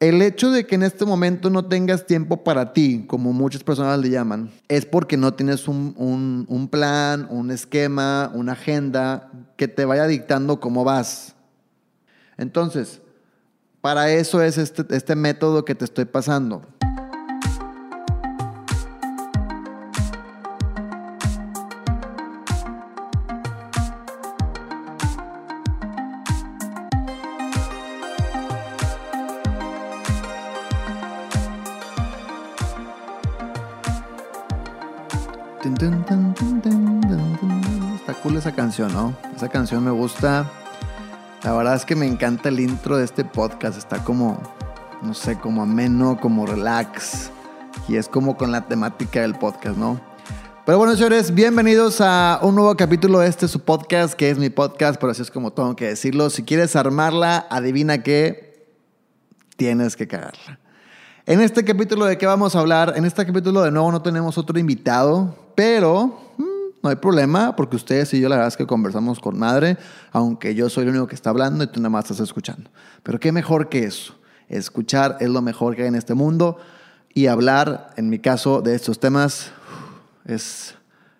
El hecho de que en este momento no tengas tiempo para ti, como muchas personas le llaman, es porque no tienes un, plan, un esquema, una agenda que te vaya dictando cómo vas. Entonces, para eso es este, este método que te estoy pasando. Esa canción, ¿no? Esa canción me gusta. La verdad es que me encanta el intro de este podcast. Está como, no sé, como ameno, como relax. Y es como con la temática del podcast, ¿no? Pero bueno, señores, bienvenidos a un nuevo capítulo de este su podcast, que es mi podcast, pero así es como tengo que decirlo. Si quieres armarla, adivina qué, tienes que cagarla. En este capítulo de qué vamos a hablar, en este capítulo de nuevo no tenemos otro invitado, pero no hay problema porque ustedes y yo la verdad es que conversamos con madre, aunque yo soy el único que está hablando y tú nada más estás escuchando. Pero qué mejor que eso. Escuchar es lo mejor que hay en este mundo y hablar, en mi caso, de estos temas es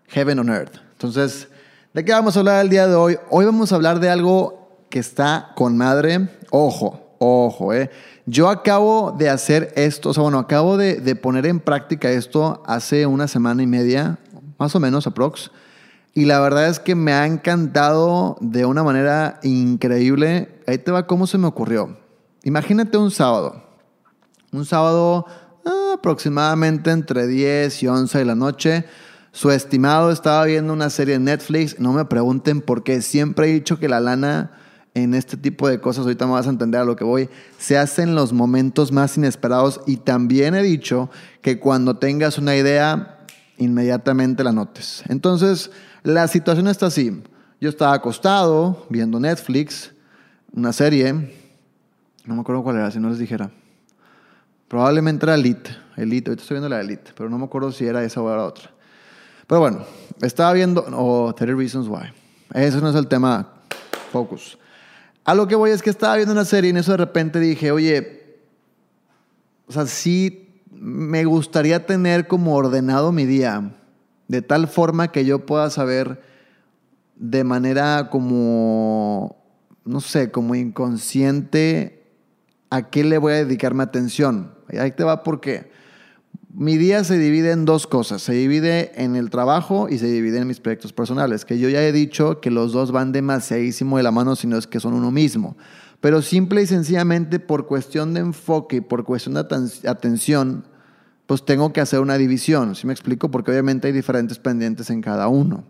heaven on earth. Entonces, ¿de qué vamos a hablar el día de hoy? Hoy vamos a hablar de algo que está con madre. Ojo, ojo, eh. Yo acabo de hacer esto, o sea, bueno, acabo de, de poner en práctica esto hace una semana y media, más o menos aprox. Y la verdad es que me ha encantado de una manera increíble. Ahí te va cómo se me ocurrió. Imagínate un sábado. Un sábado ah, aproximadamente entre 10 y 11 de la noche. Su estimado estaba viendo una serie en Netflix. No me pregunten por qué. Siempre he dicho que la lana en este tipo de cosas, ahorita me vas a entender a lo que voy, se hace en los momentos más inesperados. Y también he dicho que cuando tengas una idea, inmediatamente la notes. Entonces, la situación está así. Yo estaba acostado viendo Netflix, una serie, no me acuerdo cuál era, si no les dijera. Probablemente era Elite, Elite, ahorita estoy viendo la Elite, pero no me acuerdo si era esa o era otra. Pero bueno, estaba viendo, o oh, 30 Reasons Why. Ese no es el tema, focus. A lo que voy es que estaba viendo una serie y en eso de repente dije, oye, o sea, sí me gustaría tener como ordenado mi día, de tal forma que yo pueda saber de manera como, no sé, como inconsciente a qué le voy a dedicar mi atención. Ahí te va porque mi día se divide en dos cosas. Se divide en el trabajo y se divide en mis proyectos personales, que yo ya he dicho que los dos van demasiadísimo de la mano, sino es que son uno mismo. Pero simple y sencillamente por cuestión de enfoque y por cuestión de atención, pues tengo que hacer una división. ¿Sí me explico? Porque obviamente hay diferentes pendientes en cada uno.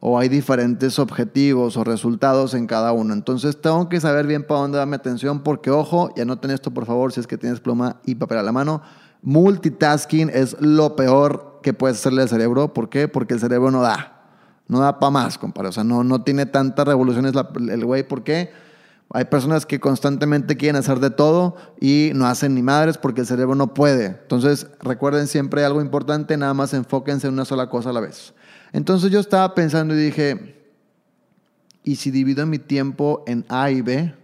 O hay diferentes objetivos o resultados en cada uno. Entonces tengo que saber bien para dónde darme atención porque, ojo, ya anoten esto por favor si es que tienes pluma y papel a la mano. Multitasking es lo peor que puedes hacerle al cerebro. ¿Por qué? Porque el cerebro no da. No da para más, compadre. O sea, no, no tiene tantas revoluciones el güey. ¿Por qué? Hay personas que constantemente quieren hacer de todo y no hacen ni madres porque el cerebro no puede. Entonces, recuerden siempre algo importante, nada más enfóquense en una sola cosa a la vez. Entonces yo estaba pensando y dije, ¿y si divido mi tiempo en A y B?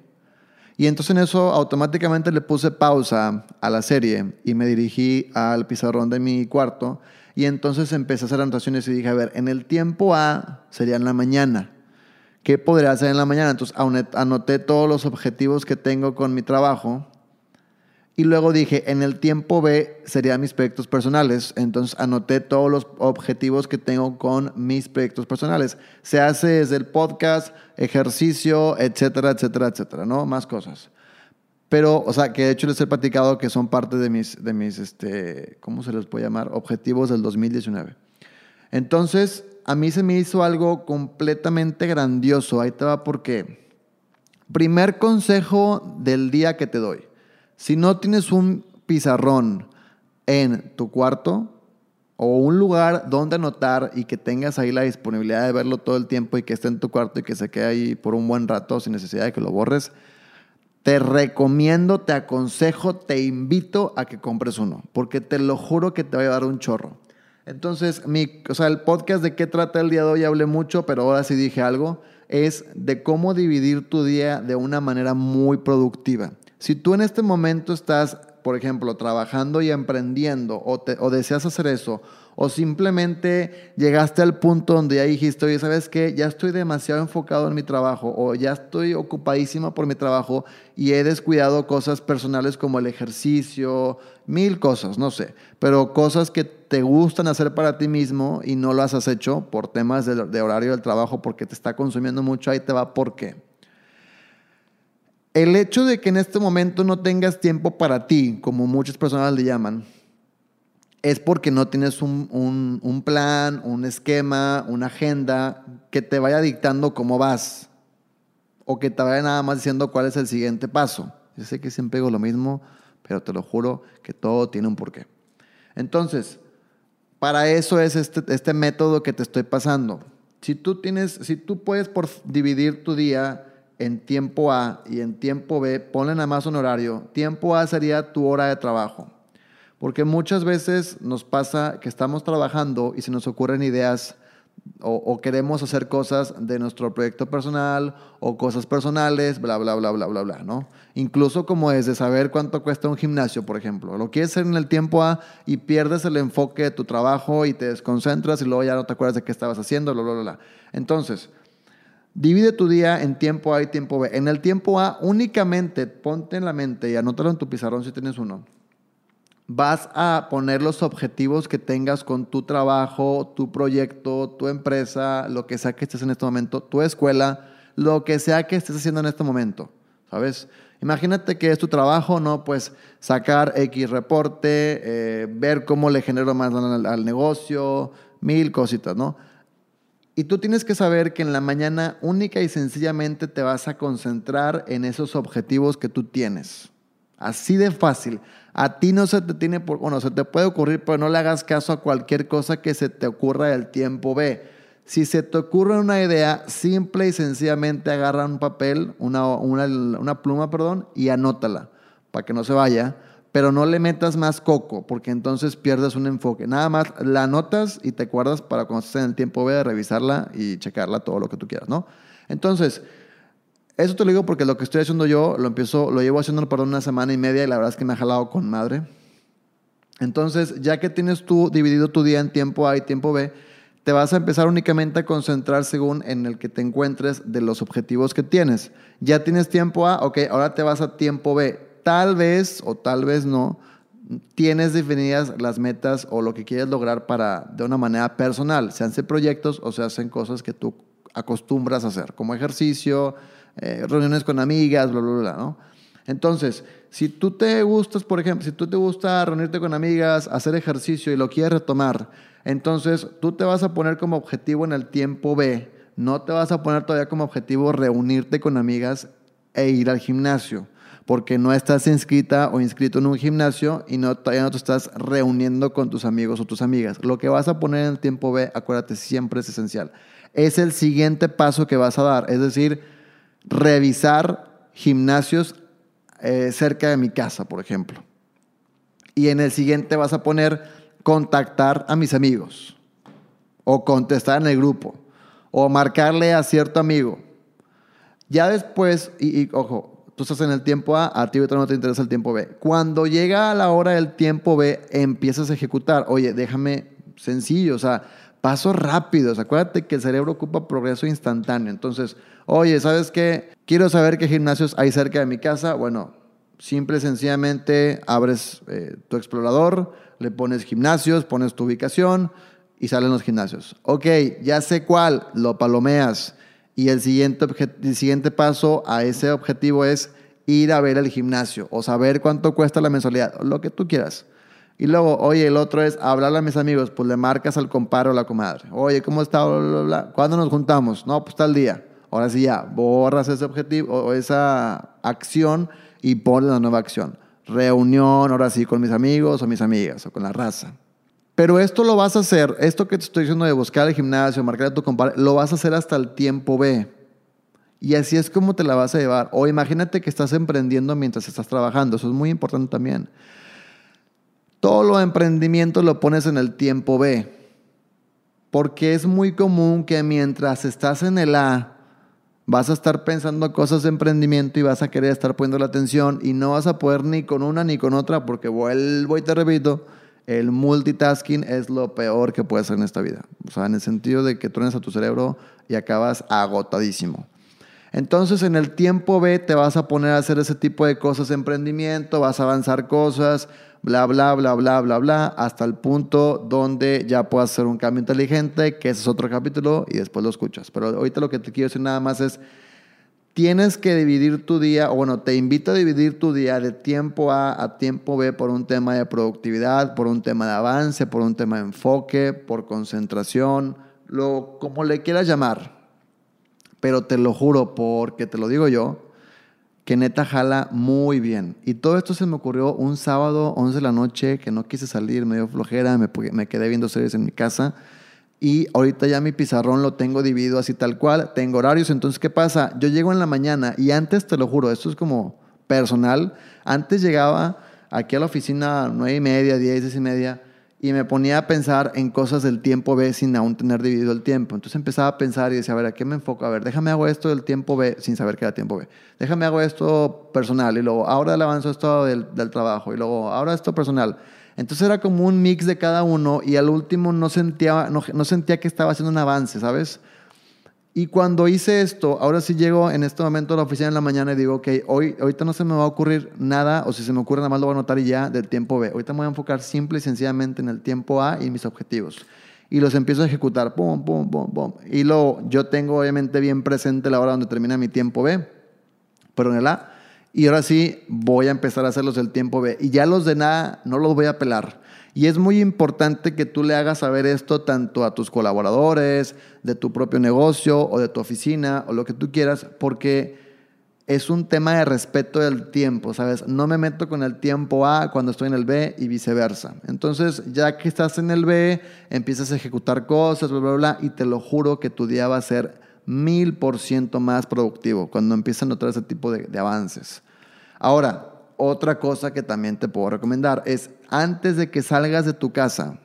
Y entonces en eso automáticamente le puse pausa a la serie y me dirigí al pizarrón de mi cuarto y entonces empecé a hacer anotaciones y dije, a ver, en el tiempo A sería en la mañana. ¿Qué podría hacer en la mañana? Entonces anoté todos los objetivos que tengo con mi trabajo y luego dije, en el tiempo B serían mis proyectos personales. Entonces anoté todos los objetivos que tengo con mis proyectos personales. Se hace desde el podcast, ejercicio, etcétera, etcétera, etcétera, ¿no? Más cosas. Pero, o sea, que de hecho les he platicado que son parte de mis, de mis este, ¿cómo se les puede llamar? Objetivos del 2019. Entonces, a mí se me hizo algo completamente grandioso. Ahí te va porque. Primer consejo del día que te doy. Si no tienes un pizarrón en tu cuarto o un lugar donde anotar y que tengas ahí la disponibilidad de verlo todo el tiempo y que esté en tu cuarto y que se quede ahí por un buen rato sin necesidad de que lo borres, te recomiendo, te aconsejo, te invito a que compres uno, porque te lo juro que te va a llevar un chorro. Entonces, mi, o sea, el podcast de qué trata el día de hoy hablé mucho, pero ahora sí dije algo, es de cómo dividir tu día de una manera muy productiva. Si tú en este momento estás, por ejemplo, trabajando y emprendiendo o, o deseas hacer eso, o simplemente llegaste al punto donde ya dijiste, oye, ¿sabes qué? Ya estoy demasiado enfocado en mi trabajo o ya estoy ocupadísima por mi trabajo y he descuidado cosas personales como el ejercicio, mil cosas, no sé, pero cosas que te gustan hacer para ti mismo y no lo has hecho por temas de, horario del trabajo porque te está consumiendo mucho, ahí te va por qué. El hecho de que en este momento no tengas tiempo para ti, como muchas personas le llaman, es porque no tienes un, plan, un esquema, una agenda que te vaya dictando cómo vas o que te vaya nada más diciendo cuál es el siguiente paso. Yo sé que siempre digo lo mismo, pero te lo juro que todo tiene un porqué. Entonces, para eso es este, este método que te estoy pasando. Si tú, tienes, si tú puedes por dividir tu día en tiempo A y en tiempo B, ponle nada más un horario. Tiempo A sería tu hora de trabajo. Porque muchas veces nos pasa que estamos trabajando y se nos ocurren ideas o, queremos hacer cosas de nuestro proyecto personal o cosas personales, bla, bla, bla, bla, bla, bla, ¿no? Incluso como es de saber cuánto cuesta un gimnasio, por ejemplo. Lo quieres hacer en el tiempo A y pierdes el enfoque de tu trabajo y te desconcentras y luego ya no te acuerdas de qué estabas haciendo, bla, bla, bla. Entonces, divide tu día en tiempo A y tiempo B. En el tiempo A únicamente ponte en la mente y anótalo en tu pizarrón si tienes uno vas a poner los objetivos que tengas con tu trabajo, tu proyecto, tu empresa, lo que sea que estés en este momento, tu escuela, lo que sea que estés haciendo en este momento, ¿sabes? Imagínate que es tu trabajo, ¿no? Pues sacar X reporte, eh, ver cómo le genero más al, al negocio, mil cositas, ¿no? Y tú tienes que saber que en la mañana única y sencillamente te vas a concentrar en esos objetivos que tú tienes. Así de fácil. A ti no se te tiene por, bueno, se te puede ocurrir, pero no le hagas caso a cualquier cosa que se te ocurra del tiempo B. Si se te ocurre una idea, simple y sencillamente agarra un papel, una, una, pluma, perdón, y anótala para que no se vaya, pero no le metas más coco, porque entonces pierdes un enfoque. Nada más la anotas y te acuerdas para cuando estés en el tiempo B de revisarla y checarla todo lo que tú quieras, ¿no? Entonces, eso te lo digo porque lo que estoy haciendo yo lo empiezo, lo llevo haciendo por una semana y media y la verdad es que me ha jalado con madre. Entonces, ya que tienes tú dividido tu día en tiempo A y tiempo B, te vas a empezar únicamente a concentrar según en el que te encuentres de los objetivos que tienes. Ya tienes tiempo A, ok, ahora te vas a tiempo B. Tal vez o tal vez no, tienes definidas las metas o lo que quieres lograr para de una manera personal. Se hacen proyectos o se hacen cosas que tú acostumbras a hacer, como ejercicio, eh, reuniones con amigas, bla, bla, bla, ¿no? Entonces, si tú te gustas, por ejemplo, si tú te gusta reunirte con amigas, hacer ejercicio y lo quieres retomar, entonces tú te vas a poner como objetivo en el tiempo B, no te vas a poner todavía como objetivo reunirte con amigas e ir al gimnasio, porque no estás inscrita o inscrito en un gimnasio y no, todavía no te estás reuniendo con tus amigos o tus amigas. Lo que vas a poner en el tiempo B, acuérdate, siempre es esencial. Es el siguiente paso que vas a dar, es decir, revisar gimnasios eh, cerca de mi casa, por ejemplo. Y en el siguiente vas a poner contactar a mis amigos o contestar en el grupo o marcarle a cierto amigo. Ya después, y, ojo, tú estás en el tiempo A, a ti no te interesa el tiempo B. Cuando llega la hora del tiempo B, empiezas a ejecutar. Oye, déjame sencillo, o sea, pasos rápidos. Acuérdate que el cerebro ocupa progreso instantáneo. Entonces, oye, ¿sabes qué? Quiero saber qué gimnasios hay cerca de mi casa. Bueno, simple y sencillamente abres eh, tu explorador, le pones gimnasios, pones tu ubicación y salen los gimnasios. Ok, ya sé cuál, lo palomeas. Y el siguiente, el siguiente paso a ese objetivo es ir a ver el gimnasio o saber cuánto cuesta la mensualidad, lo que tú quieras. Y luego, oye, el otro es hablarle a mis amigos, pues le marcas al compadre o la comadre. Oye, ¿cómo está? ¿Cuándo nos juntamos? No, pues tal día. Ahora sí ya, borras ese objetivo o esa acción y pones la nueva acción. Reunión, ahora sí, con mis amigos o mis amigas o con la raza. Pero esto lo vas a hacer, esto que te estoy diciendo de buscar el gimnasio, marcar a tu compadre, lo vas a hacer hasta el tiempo B. Y así es como te la vas a llevar. O imagínate que estás emprendiendo mientras estás trabajando. Eso es muy importante también. Todo lo emprendimiento lo pones en el tiempo B. Porque es muy común que mientras estás en el A, vas a estar pensando cosas de emprendimiento y vas a querer estar poniendo la atención y no vas a poder ni con una ni con otra porque vuelvo y te repito, el multitasking es lo peor que puede hacer en esta vida. O sea, en el sentido de que truenas a tu cerebro y acabas agotadísimo. Entonces en el tiempo B te vas a poner a hacer ese tipo de cosas de emprendimiento, vas a avanzar cosas, bla, bla, bla, bla, bla, bla, hasta el punto donde ya puedas hacer un cambio inteligente, que ese es otro capítulo y después lo escuchas. Pero ahorita lo que te quiero decir nada más es, tienes que dividir tu día, o bueno, te invito a dividir tu día de tiempo A a tiempo B por un tema de productividad, por un tema de avance, por un tema de enfoque, por concentración, lo como le quieras llamar. Pero te lo juro, porque te lo digo yo, que neta jala muy bien. Y todo esto se me ocurrió un sábado, 11 de la noche, que no quise salir, me dio flojera, me, me quedé viendo series en mi casa. Y ahorita ya mi pizarrón lo tengo dividido así tal cual, tengo horarios. Entonces, ¿qué pasa? Yo llego en la mañana y antes, te lo juro, esto es como personal. Antes llegaba aquí a la oficina nueve y media, diez, diez y media y me ponía a pensar en cosas del tiempo B sin aún tener dividido el tiempo. Entonces empezaba a pensar y decía, a ver, ¿a qué me enfoco? A ver, déjame hago esto del tiempo B sin saber que era tiempo B. Déjame hago esto personal y luego ahora le avanzo esto del, del trabajo y luego ahora esto personal. Entonces era como un mix de cada uno y al último no sentía, no, no sentía que estaba haciendo un avance, ¿sabes? Y cuando hice esto, ahora sí llego en este momento a la oficina en la mañana y digo, ok, hoy, ahorita no se me va a ocurrir nada, o si se me ocurre nada más lo voy a anotar y ya del tiempo B. Ahorita me voy a enfocar simple y sencillamente en el tiempo A y mis objetivos. Y los empiezo a ejecutar, pum, pum, pum, pum. Y luego yo tengo obviamente bien presente la hora donde termina mi tiempo B, pero en el A. Y ahora sí voy a empezar a hacerlos del tiempo B. Y ya los de nada no los voy a pelar. Y es muy importante que tú le hagas saber esto tanto a tus colaboradores, de tu propio negocio o de tu oficina o lo que tú quieras, porque es un tema de respeto del tiempo, ¿sabes? No me meto con el tiempo A cuando estoy en el B y viceversa. Entonces, ya que estás en el B, empiezas a ejecutar cosas, bla, bla, bla, y te lo juro que tu día va a ser mil por ciento más productivo cuando empiezas a notar ese tipo de, de avances. Ahora, otra cosa que también te puedo recomendar es antes de que salgas de tu casa,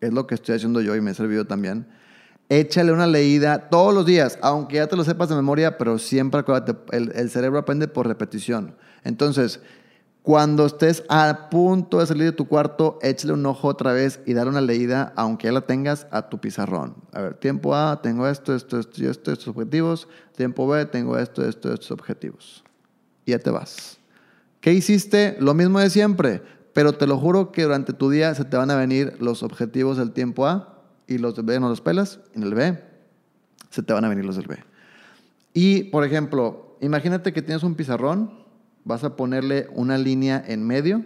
es lo que estoy haciendo yo y me he servido también, échale una leída todos los días, aunque ya te lo sepas de memoria, pero siempre acuérdate, el, cerebro aprende por repetición. Entonces, cuando estés a punto de salir de tu cuarto, échale un ojo otra vez y dale una leída, aunque ya la tengas a tu pizarrón. A ver, tiempo A, tengo esto, esto, esto esto, estos objetivos. Tiempo B, tengo esto, esto, estos objetivos. Y ya te vas. ¿Qué hiciste? Lo mismo de siempre, pero te lo juro que durante tu día se te van a venir los objetivos del tiempo A y los del B no los pelas, en el B se te van a venir los del B. Y, por ejemplo, imagínate que tienes un pizarrón, vas a ponerle una línea en medio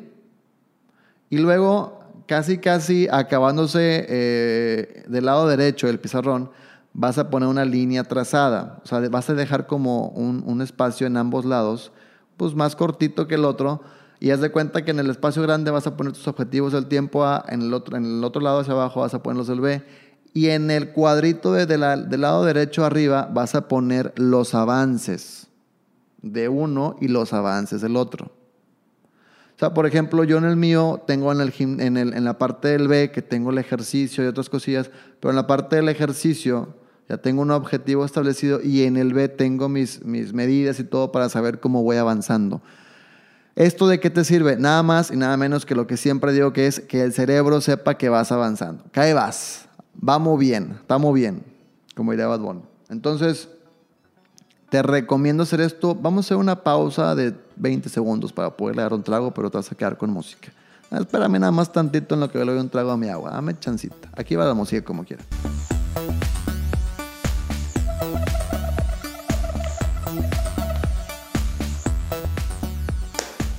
y luego, casi, casi acabándose eh, del lado derecho del pizarrón, vas a poner una línea trazada. O sea, vas a dejar como un, un espacio en ambos lados pues más cortito que el otro y haz de cuenta que en el espacio grande vas a poner tus objetivos del tiempo A, en el otro, en el otro lado hacia abajo vas a poner los del B y en el cuadrito de, del lado derecho arriba vas a poner los avances de uno y los avances del otro. O sea, por ejemplo, yo en el mío tengo en, el, en, el, en la parte del B que tengo el ejercicio y otras cosillas, pero en la parte del ejercicio ya tengo un objetivo establecido y en el B tengo mis, mis medidas y todo para saber cómo voy avanzando. ¿Esto de qué te sirve? Nada más y nada menos que lo que siempre digo que es que el cerebro sepa que vas avanzando. Cae vas. Vamos bien, estamos bien, como diría Bad Bunny. Entonces, te recomiendo hacer esto. Vamos a hacer una pausa de 20 segundos para poderle dar un trago, pero te vas a quedar con música. Espérame nada más tantito en lo que le doy un trago a mi agua. Dame chancita. Aquí va la música como quiera.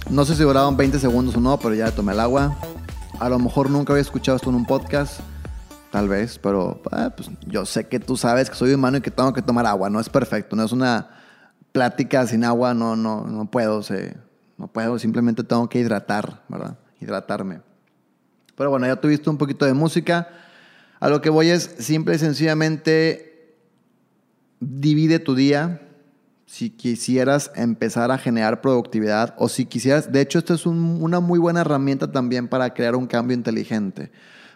No sé si duraban 20 segundos o no, pero ya tomé el agua. A lo mejor nunca había escuchado esto en un podcast. Tal vez, pero ah, pues, yo sé que tú sabes que soy humano y que tengo que tomar agua. No es perfecto, no es una plática sin agua. No, no, no puedo. no puedo, simplemente tengo que hidratar, ¿verdad? Hidratarme. Pero bueno, ya tuviste un poquito de música. A lo que voy es simple y sencillamente divide tu día si quisieras empezar a generar productividad o si quisieras, de hecho, esta es una muy buena herramienta también para crear un cambio inteligente,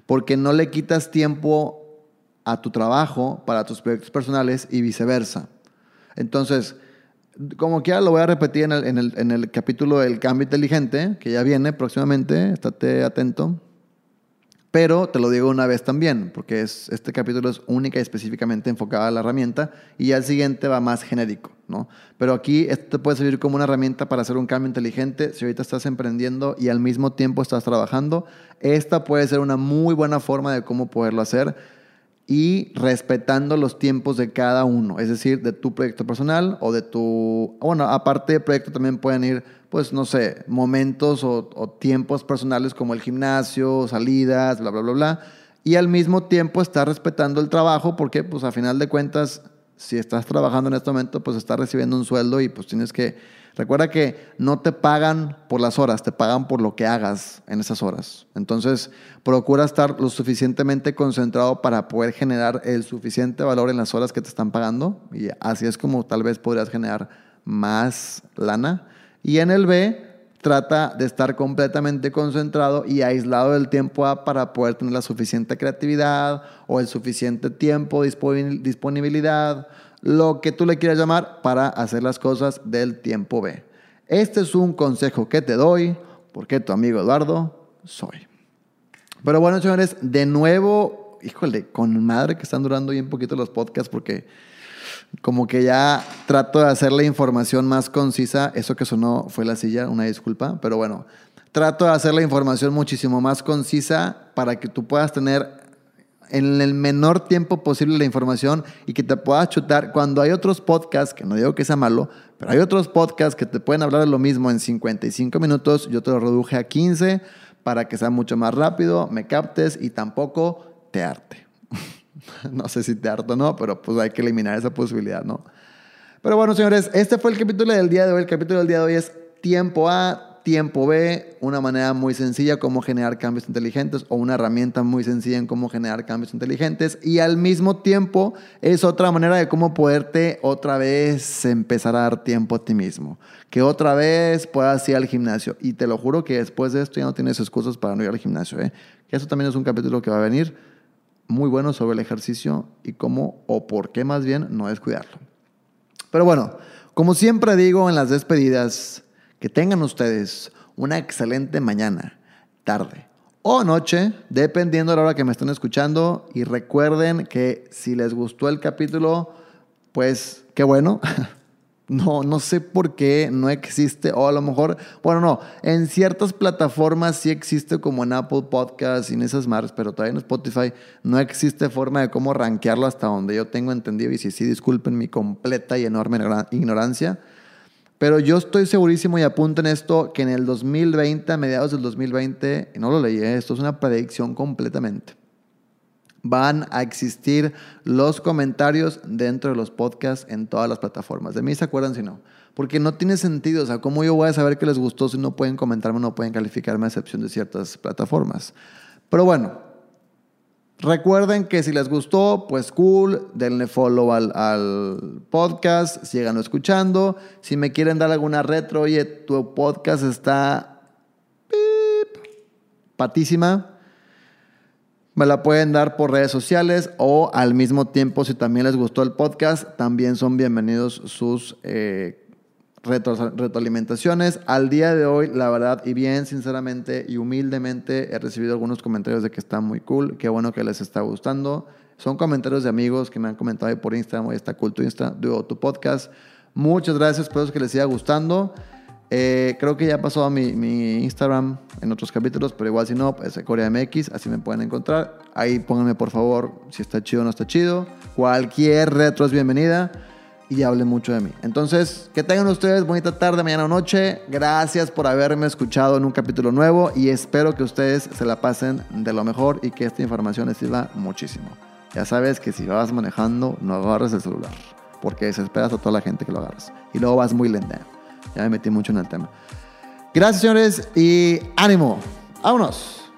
porque no le quitas tiempo a tu trabajo para tus proyectos personales y viceversa. Entonces, como quiera, lo voy a repetir en el, en el, capítulo del cambio inteligente, que ya viene próximamente, estate atento. Pero te lo digo una vez también, porque es, este capítulo es única y específicamente enfocado a la herramienta y ya el siguiente va más genérico, ¿no? Pero aquí esto te puede servir como una herramienta para hacer un cambio inteligente. Si ahorita estás emprendiendo y al mismo tiempo estás trabajando, esta puede ser una muy buena forma de cómo poderlo hacer y respetando los tiempos de cada uno, es decir, de tu proyecto personal o de tu, bueno, aparte de proyecto también pueden ir, pues, no sé, momentos o, tiempos personales como el gimnasio, salidas, bla, bla, bla, bla, y al mismo tiempo estar respetando el trabajo porque, pues, a final de cuentas, si estás trabajando en este momento, pues estás recibiendo un sueldo y pues tienes que Recuerda que no te pagan por las horas, te pagan por lo que hagas en esas horas. Entonces, procura estar lo suficientemente concentrado para poder generar el suficiente valor en las horas que te están pagando y así es como tal vez podrías generar más lana. Y en el B, trata de estar completamente concentrado y aislado del tiempo A para poder tener la suficiente creatividad o el suficiente tiempo, disponibilidad lo que tú le quieras llamar, para hacer las cosas del tiempo B. Este es un consejo que te doy porque tu amigo Eduardo soy. Pero bueno, señores, de nuevo, híjole, con madre que están durando bien poquito los podcasts porque como que ya trato de hacer la información más concisa. Eso que sonó fue la silla, una disculpa, pero bueno, trato de hacer la información muchísimo más concisa para que tú puedas tener en el menor tiempo posible la información y que te puedas chutar cuando hay otros podcasts, que no digo que sea malo, pero hay otros podcasts que te pueden hablar de lo mismo en 55 minutos, yo te lo reduje a 15 para que sea mucho más rápido, me captes y tampoco te arte. no sé si te harto o no, pero pues hay que eliminar esa posibilidad, ¿no? Pero bueno, señores, este fue el capítulo del día de hoy. El capítulo del día de hoy es tiempo A, tiempo B, una manera muy sencilla como generar cambios inteligentes o una herramienta muy sencilla en cómo generar cambios inteligentes y al mismo tiempo es otra manera de cómo poderte otra vez empezar a dar tiempo a ti mismo, que otra vez puedas ir al gimnasio y te lo juro que después de esto ya no tienes excusas para no ir al gimnasio, ¿eh? que eso también es un capítulo que va a venir muy bueno sobre el ejercicio y cómo o por qué más bien no descuidarlo. Pero bueno, como siempre digo en las despedidas, que tengan ustedes una excelente mañana, tarde o noche, dependiendo de la hora que me estén escuchando. Y recuerden que si les gustó el capítulo, pues qué bueno. No, no sé por qué no existe, o a lo mejor, bueno, no, en ciertas plataformas sí existe como en Apple Podcasts y en esas marcas, pero todavía en Spotify no existe forma de cómo rankearlo hasta donde yo tengo entendido. Y si sí, disculpen mi completa y enorme ignorancia. Pero yo estoy segurísimo y apunto en esto que en el 2020, a mediados del 2020, no lo leí, ¿eh? esto es una predicción completamente. Van a existir los comentarios dentro de los podcasts en todas las plataformas. De mí se acuerdan si no. Porque no tiene sentido. O sea, ¿cómo yo voy a saber que les gustó si no pueden comentarme, no pueden calificarme a excepción de ciertas plataformas? Pero bueno, Recuerden que si les gustó, pues cool, denle follow al, podcast, síganlo escuchando. Si me quieren dar alguna retro, oye, tu podcast está patísima, me la pueden dar por redes sociales o al mismo tiempo, si también les gustó el podcast, también son bienvenidos sus eh, retroalimentaciones. Al día de hoy, la verdad, y bien sinceramente y humildemente, he recibido algunos comentarios de que está muy cool, qué bueno que les está gustando. Son comentarios de amigos que me han comentado por Instagram, hoy está cool tu, Insta, tu podcast. Muchas gracias, espero que les siga gustando. Eh, creo que ya pasó a mi, mi, Instagram en otros capítulos, pero igual si no, pues Corea MX, así me pueden encontrar. Ahí pónganme por favor si está chido o no está chido. Cualquier retro es bienvenida y hable mucho de mí. Entonces, que tengan ustedes bonita tarde, mañana o noche. Gracias por haberme escuchado en un capítulo nuevo y espero que ustedes se la pasen de lo mejor y que esta información les sirva muchísimo. Ya sabes que si vas manejando, no agarres el celular, porque desesperas a toda la gente que lo agarras. Y luego vas muy lenta. Ya me metí mucho en el tema. Gracias, señores, y ánimo. Vámonos.